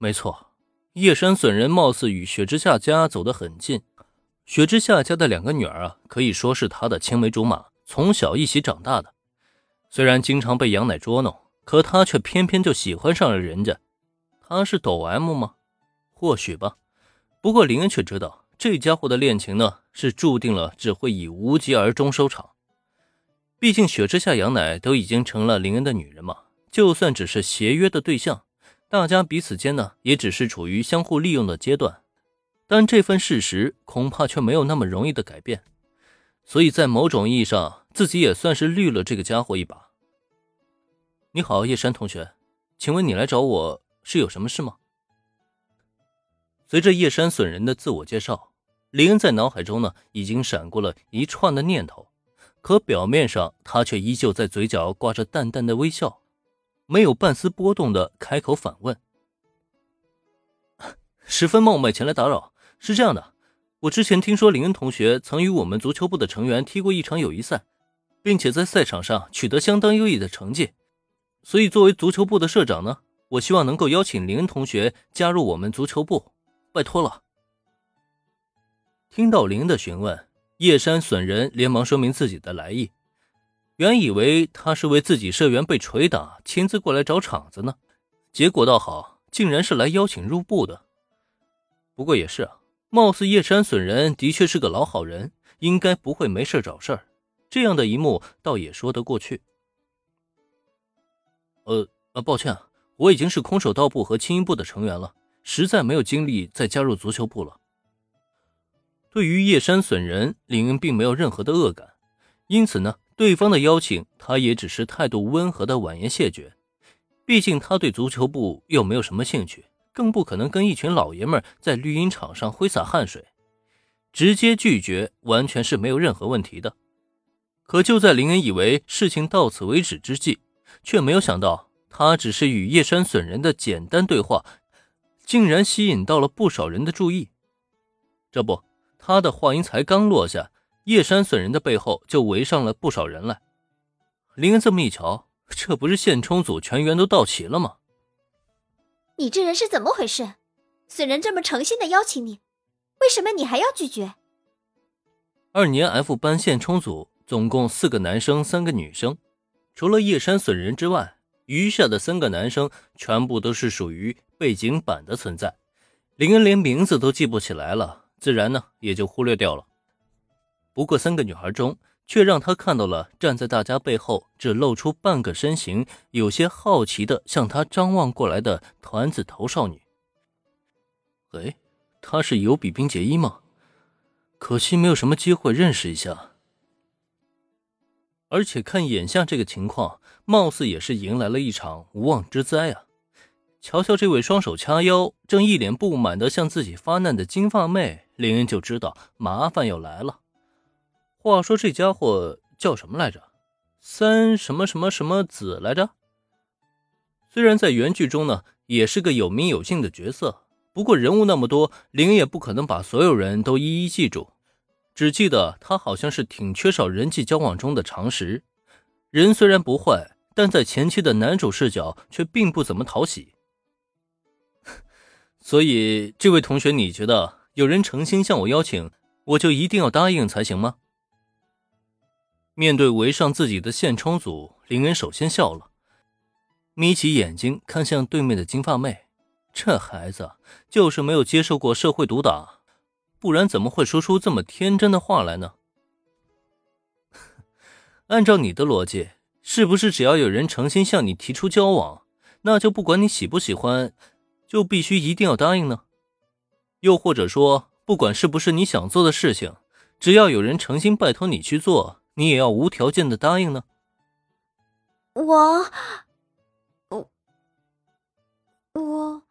没错，叶山损人貌似与雪之下家走得很近。雪之下家的两个女儿啊，可以说是他的青梅竹马，从小一起长大的。虽然经常被杨乃捉弄，可他却偏偏就喜欢上了人家。他是抖 M 吗？或许吧。不过林恩却知道，这家伙的恋情呢，是注定了只会以无疾而终收场。毕竟雪之下、杨乃都已经成了林恩的女人嘛，就算只是协约的对象。大家彼此间呢，也只是处于相互利用的阶段，但这份事实恐怕却没有那么容易的改变，所以在某种意义上，自己也算是绿了这个家伙一把。你好，叶山同学，请问你来找我是有什么事吗？随着叶山损人的自我介绍，林恩在脑海中呢已经闪过了一串的念头，可表面上他却依旧在嘴角挂着淡淡的微笑。没有半丝波动的开口反问：“十分冒昧前来打扰，是这样的，我之前听说林恩同学曾与我们足球部的成员踢过一场友谊赛，并且在赛场上取得相当优异的成绩，所以作为足球部的社长呢，我希望能够邀请林恩同学加入我们足球部，拜托了。”听到林恩的询问，叶山损人连忙说明自己的来意。原以为他是为自己社员被捶打亲自过来找场子呢，结果倒好，竟然是来邀请入部的。不过也是啊，貌似叶山损人的确是个老好人，应该不会没事找事儿。这样的一幕倒也说得过去。呃呃，抱歉，啊我已经是空手道部和轻音部的成员了，实在没有精力再加入足球部了。对于叶山损人，林恩并没有任何的恶感，因此呢。对方的邀请，他也只是态度温和的婉言谢绝。毕竟他对足球部又没有什么兴趣，更不可能跟一群老爷们在绿茵场上挥洒汗水。直接拒绝完全是没有任何问题的。可就在林恩以为事情到此为止之际，却没有想到他只是与叶山损人的简单对话，竟然吸引到了不少人的注意。这不，他的话音才刚落下。叶山损人的背后就围上了不少人来。林恩这么一瞧，这不是现充组全员都到齐了吗？你这人是怎么回事？损人这么诚心的邀请你，为什么你还要拒绝？二年 F 班现充组总共四个男生，三个女生，除了叶山损人之外，余下的三个男生全部都是属于背景板的存在。林恩连名字都记不起来了，自然呢也就忽略掉了。不过，三个女孩中，却让他看到了站在大家背后，只露出半个身形，有些好奇的向他张望过来的团子头少女。哎，她是有比冰结衣吗？可惜没有什么机会认识一下。而且看眼下这个情况，貌似也是迎来了一场无妄之灾啊！瞧瞧这位双手掐腰，正一脸不满的向自己发难的金发妹，林恩就知道麻烦要来了。话说这家伙叫什么来着？三什么什么什么子来着？虽然在原剧中呢，也是个有名有姓的角色，不过人物那么多，灵也不可能把所有人都一一记住，只记得他好像是挺缺少人际交往中的常识。人虽然不坏，但在前期的男主视角却并不怎么讨喜。所以，这位同学，你觉得有人诚心向我邀请，我就一定要答应才行吗？面对围上自己的现充组，林恩首先笑了，眯起眼睛看向对面的金发妹。这孩子就是没有接受过社会毒打，不然怎么会说出这么天真的话来呢？按照你的逻辑，是不是只要有人诚心向你提出交往，那就不管你喜不喜欢，就必须一定要答应呢？又或者说，不管是不是你想做的事情，只要有人诚心拜托你去做？你也要无条件的答应呢？我，我，我，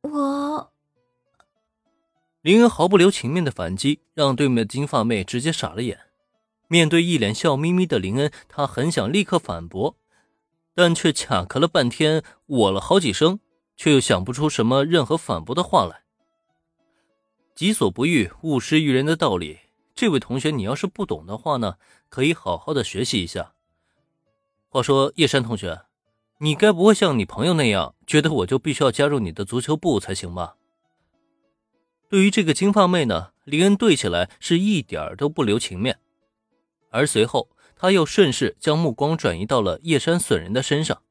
我。林恩毫不留情面的反击，让对面的金发妹直接傻了眼。面对一脸笑眯眯的林恩，他很想立刻反驳，但却卡壳了半天，我了好几声，却又想不出什么任何反驳的话来。己所不欲，勿施于人的道理。这位同学，你要是不懂的话呢，可以好好的学习一下。话说叶山同学，你该不会像你朋友那样，觉得我就必须要加入你的足球部才行吧？对于这个金发妹呢，林恩对起来是一点都不留情面，而随后他又顺势将目光转移到了叶山损人的身上。